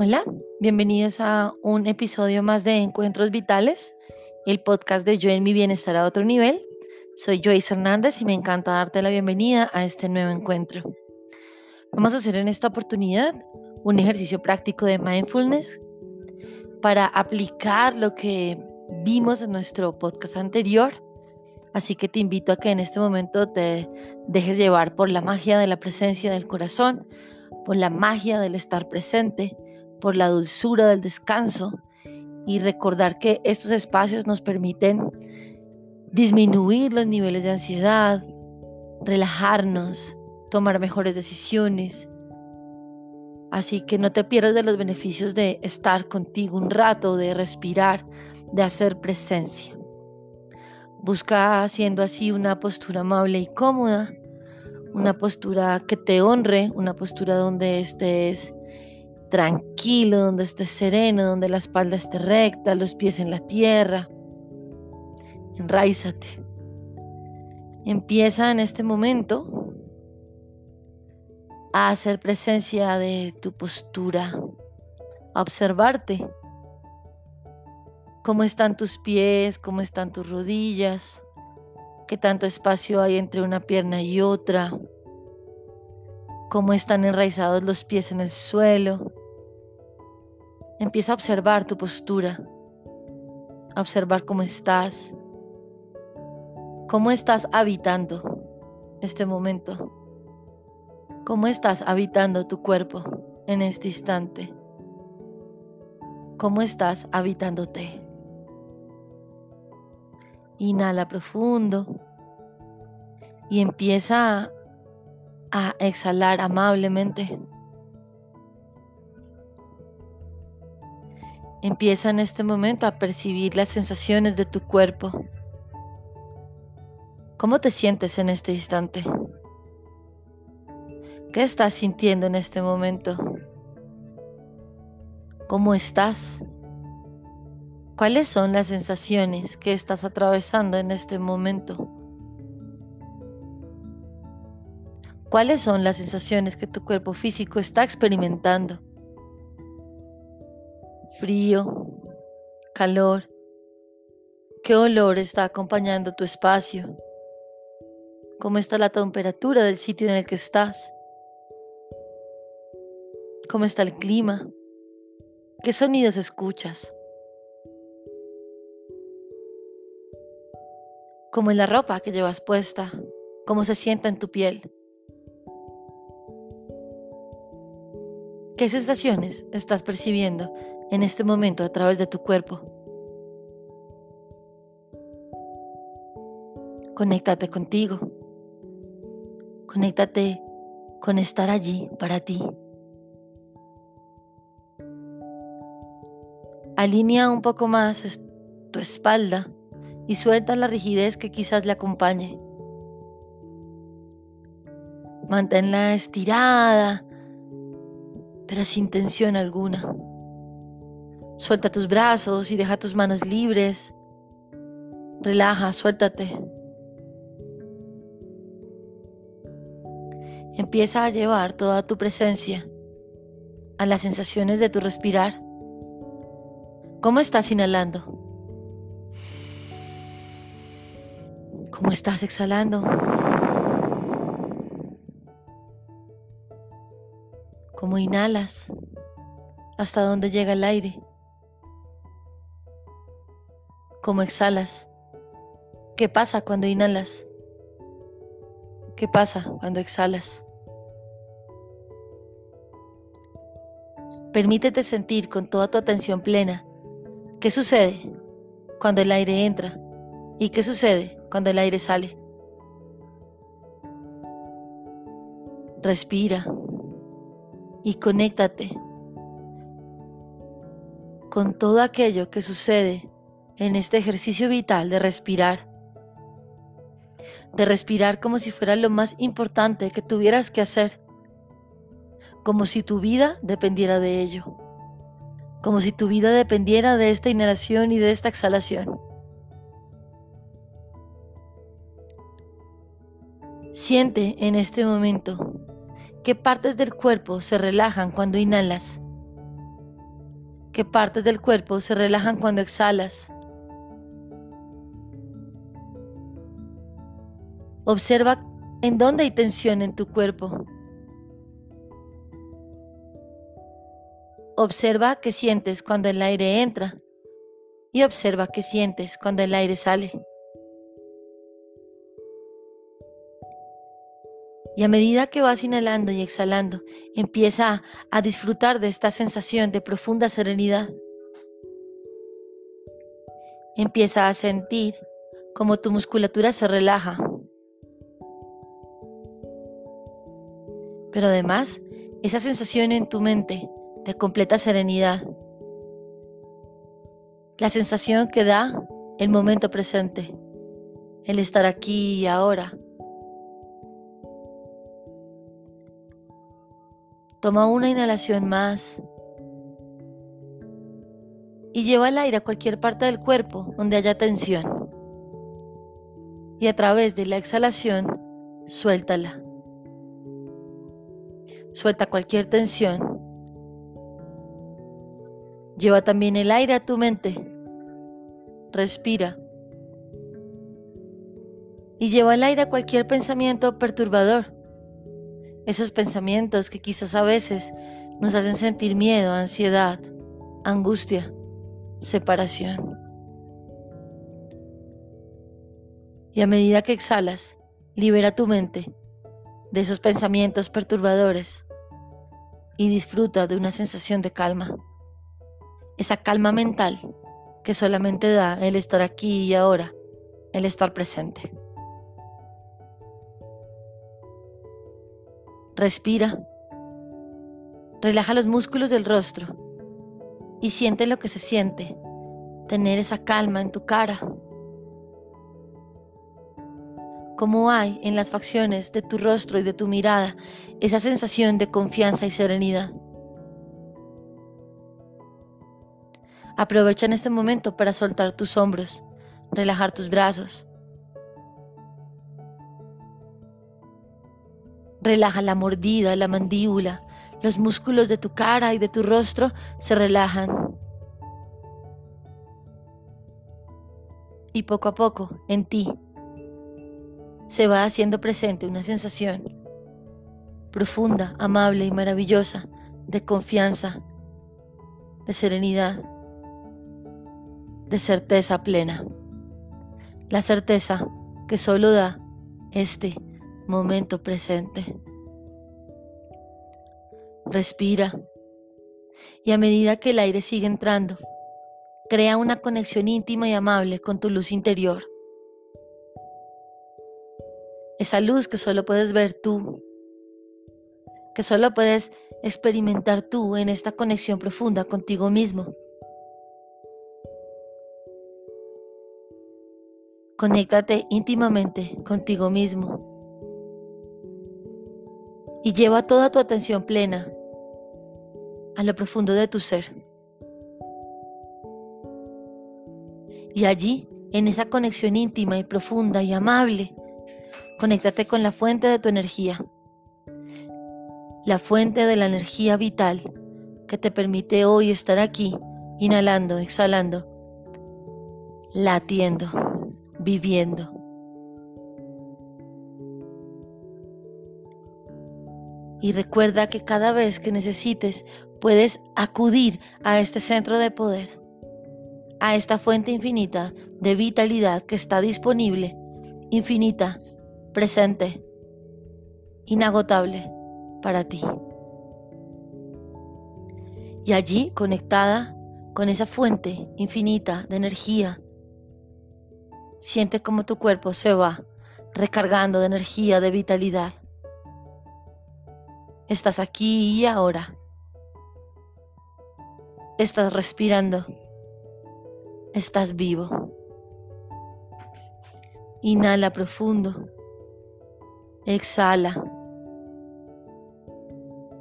Hola, bienvenidos a un episodio más de Encuentros Vitales, el podcast de Yo en mi bienestar a otro nivel. Soy Joyce Hernández y me encanta darte la bienvenida a este nuevo encuentro. Vamos a hacer en esta oportunidad un ejercicio práctico de mindfulness para aplicar lo que vimos en nuestro podcast anterior. Así que te invito a que en este momento te dejes llevar por la magia de la presencia del corazón, por la magia del estar presente, por la dulzura del descanso y recordar que estos espacios nos permiten disminuir los niveles de ansiedad, relajarnos, tomar mejores decisiones. Así que no te pierdas de los beneficios de estar contigo un rato, de respirar, de hacer presencia. Busca haciendo así una postura amable y cómoda, una postura que te honre, una postura donde estés tranquilo, donde estés sereno, donde la espalda esté recta, los pies en la tierra. Enraízate. Empieza en este momento a hacer presencia de tu postura, a observarte. Cómo están tus pies, cómo están tus rodillas, qué tanto espacio hay entre una pierna y otra cómo están enraizados los pies en el suelo. Empieza a observar tu postura, a observar cómo estás, cómo estás habitando este momento, cómo estás habitando tu cuerpo en este instante, cómo estás habitándote. Inhala profundo y empieza a exhalar amablemente. Empieza en este momento a percibir las sensaciones de tu cuerpo. ¿Cómo te sientes en este instante? ¿Qué estás sintiendo en este momento? ¿Cómo estás? ¿Cuáles son las sensaciones que estás atravesando en este momento? ¿Cuáles son las sensaciones que tu cuerpo físico está experimentando? Frío, calor. ¿Qué olor está acompañando tu espacio? ¿Cómo está la temperatura del sitio en el que estás? ¿Cómo está el clima? ¿Qué sonidos escuchas? ¿Cómo es la ropa que llevas puesta? ¿Cómo se sienta en tu piel? ¿Qué sensaciones estás percibiendo en este momento a través de tu cuerpo? Conéctate contigo. Conéctate con estar allí para ti. Alinea un poco más tu espalda y suelta la rigidez que quizás le acompañe. Manténla estirada pero sin tensión alguna. Suelta tus brazos y deja tus manos libres. Relaja, suéltate. Empieza a llevar toda tu presencia a las sensaciones de tu respirar. ¿Cómo estás inhalando? ¿Cómo estás exhalando? Cómo inhalas, hasta dónde llega el aire, cómo exhalas, qué pasa cuando inhalas, qué pasa cuando exhalas. Permítete sentir con toda tu atención plena qué sucede cuando el aire entra y qué sucede cuando el aire sale. Respira y conéctate con todo aquello que sucede en este ejercicio vital de respirar. De respirar como si fuera lo más importante que tuvieras que hacer. Como si tu vida dependiera de ello. Como si tu vida dependiera de esta inhalación y de esta exhalación. Siente en este momento ¿Qué partes del cuerpo se relajan cuando inhalas? qué partes del cuerpo se relajan cuando exhalas. Observa en dónde hay tensión en tu cuerpo. Observa qué sientes cuando el aire entra y observa qué sientes cuando el aire sale. Y a medida que vas inhalando y exhalando, empieza a disfrutar de esta sensación de profunda serenidad. Empieza a sentir como tu musculatura se relaja. Pero además, esa sensación en tu mente de completa serenidad. La sensación que da el momento presente, el estar aquí y ahora Toma una inhalación más y lleva el aire a cualquier parte del cuerpo donde haya tensión. Y a través de la exhalación, suéltala. Suelta cualquier tensión. Lleva también el aire a tu mente. Respira. Y lleva el aire a cualquier pensamiento perturbador esos pensamientos que quizás a veces nos hacen sentir miedo, ansiedad, angustia, separación. Y a medida que exhalas, libera tu mente de esos pensamientos perturbadores y disfruta de una sensación de calma. Esa calma mental que solamente da el estar aquí y ahora, el estar presente. Respira. Relaja los músculos del rostro y siente lo que se siente, tener esa calma en tu cara. Como hay en las facciones de tu rostro y de tu mirada esa sensación de confianza y serenidad. Aprovecha en este momento para soltar tus hombros, relajar tus brazos, Relaja la mordida, la mandíbula, los músculos de tu cara y de tu rostro se relajan. Y poco a poco, en ti, se va haciendo presente una sensación profunda, amable y maravillosa de confianza, de serenidad, de certeza plena. La certeza que solo da este momento presente. Respira y a medida que el aire sigue entrando, crea una conexión íntima y amable con tu luz interior. Esa luz que solo puedes ver tú, que solo puedes experimentar tú en esta conexión profunda contigo mismo. Conéctate íntimamente contigo mismo y lleva toda tu atención plena a lo profundo de tu ser. Y allí, en esa conexión íntima y profunda y amable, conéctate con la fuente de tu energía, la fuente de la energía vital que te permite hoy estar aquí, inhalando, exhalando, latiendo, viviendo. Y recuerda que cada vez que necesites puedes acudir a este centro de poder, a esta fuente infinita de vitalidad que está disponible, infinita, presente, inagotable para ti. Y allí, conectada con esa fuente infinita de energía, siente como tu cuerpo se va recargando de energía, de vitalidad. Estás aquí y ahora. Estás respirando. Estás vivo. Inhala profundo. Exhala.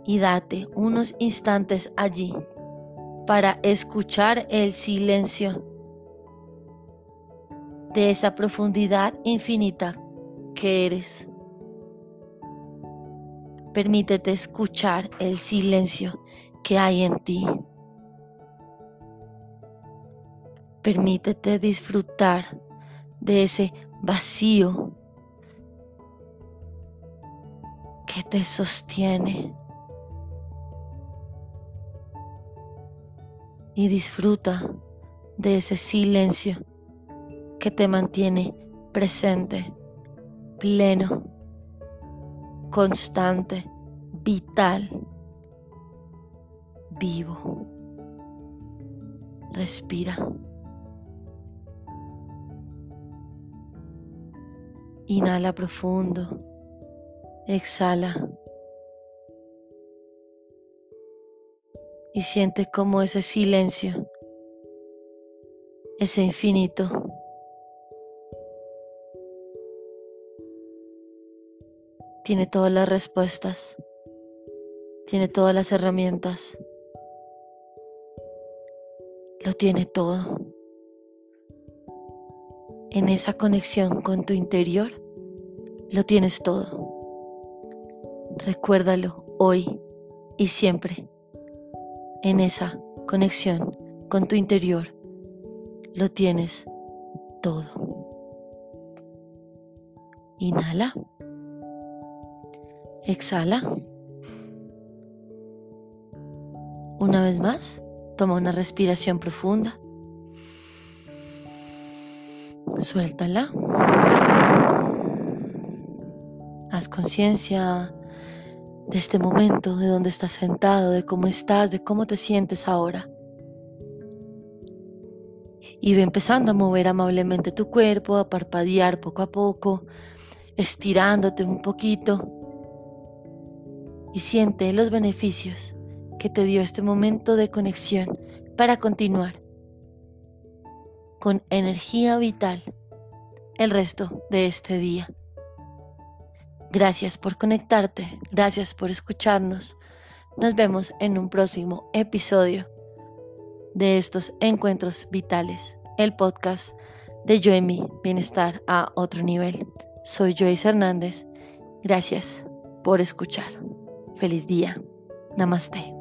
Y date unos instantes allí para escuchar el silencio de esa profundidad infinita que eres. Permítete escuchar el silencio que hay en ti. permítete disfrutar de ese vacío que te sostiene. Y disfruta de ese silencio que te mantiene presente, pleno, constante, vital, vivo. Respira. Inhala profundo. Exhala. Y siente como ese silencio, ese infinito, tiene todas las respuestas, tiene todas las herramientas, lo tiene todo. En esa conexión con tu interior, lo tienes todo. Recuérdalo hoy y siempre. En esa conexión con tu interior lo tienes todo. Inhala. Exhala. Una vez más, toma una respiración profunda. Suéltala. Haz conciencia de este momento, de dónde estás sentado, de cómo estás, de cómo te sientes ahora. Y ve empezando a mover amablemente tu cuerpo, a parpadear poco a poco, estirándote un poquito. Y siente los beneficios que te dio este momento de conexión para continuar con energía vital el resto de este día. Gracias por conectarte, gracias por escucharnos. Nos vemos en un próximo episodio de estos encuentros vitales, el podcast de Yo en mi bienestar a otro nivel. Soy Joyce Hernández. Gracias por escuchar. Feliz día. Namaste.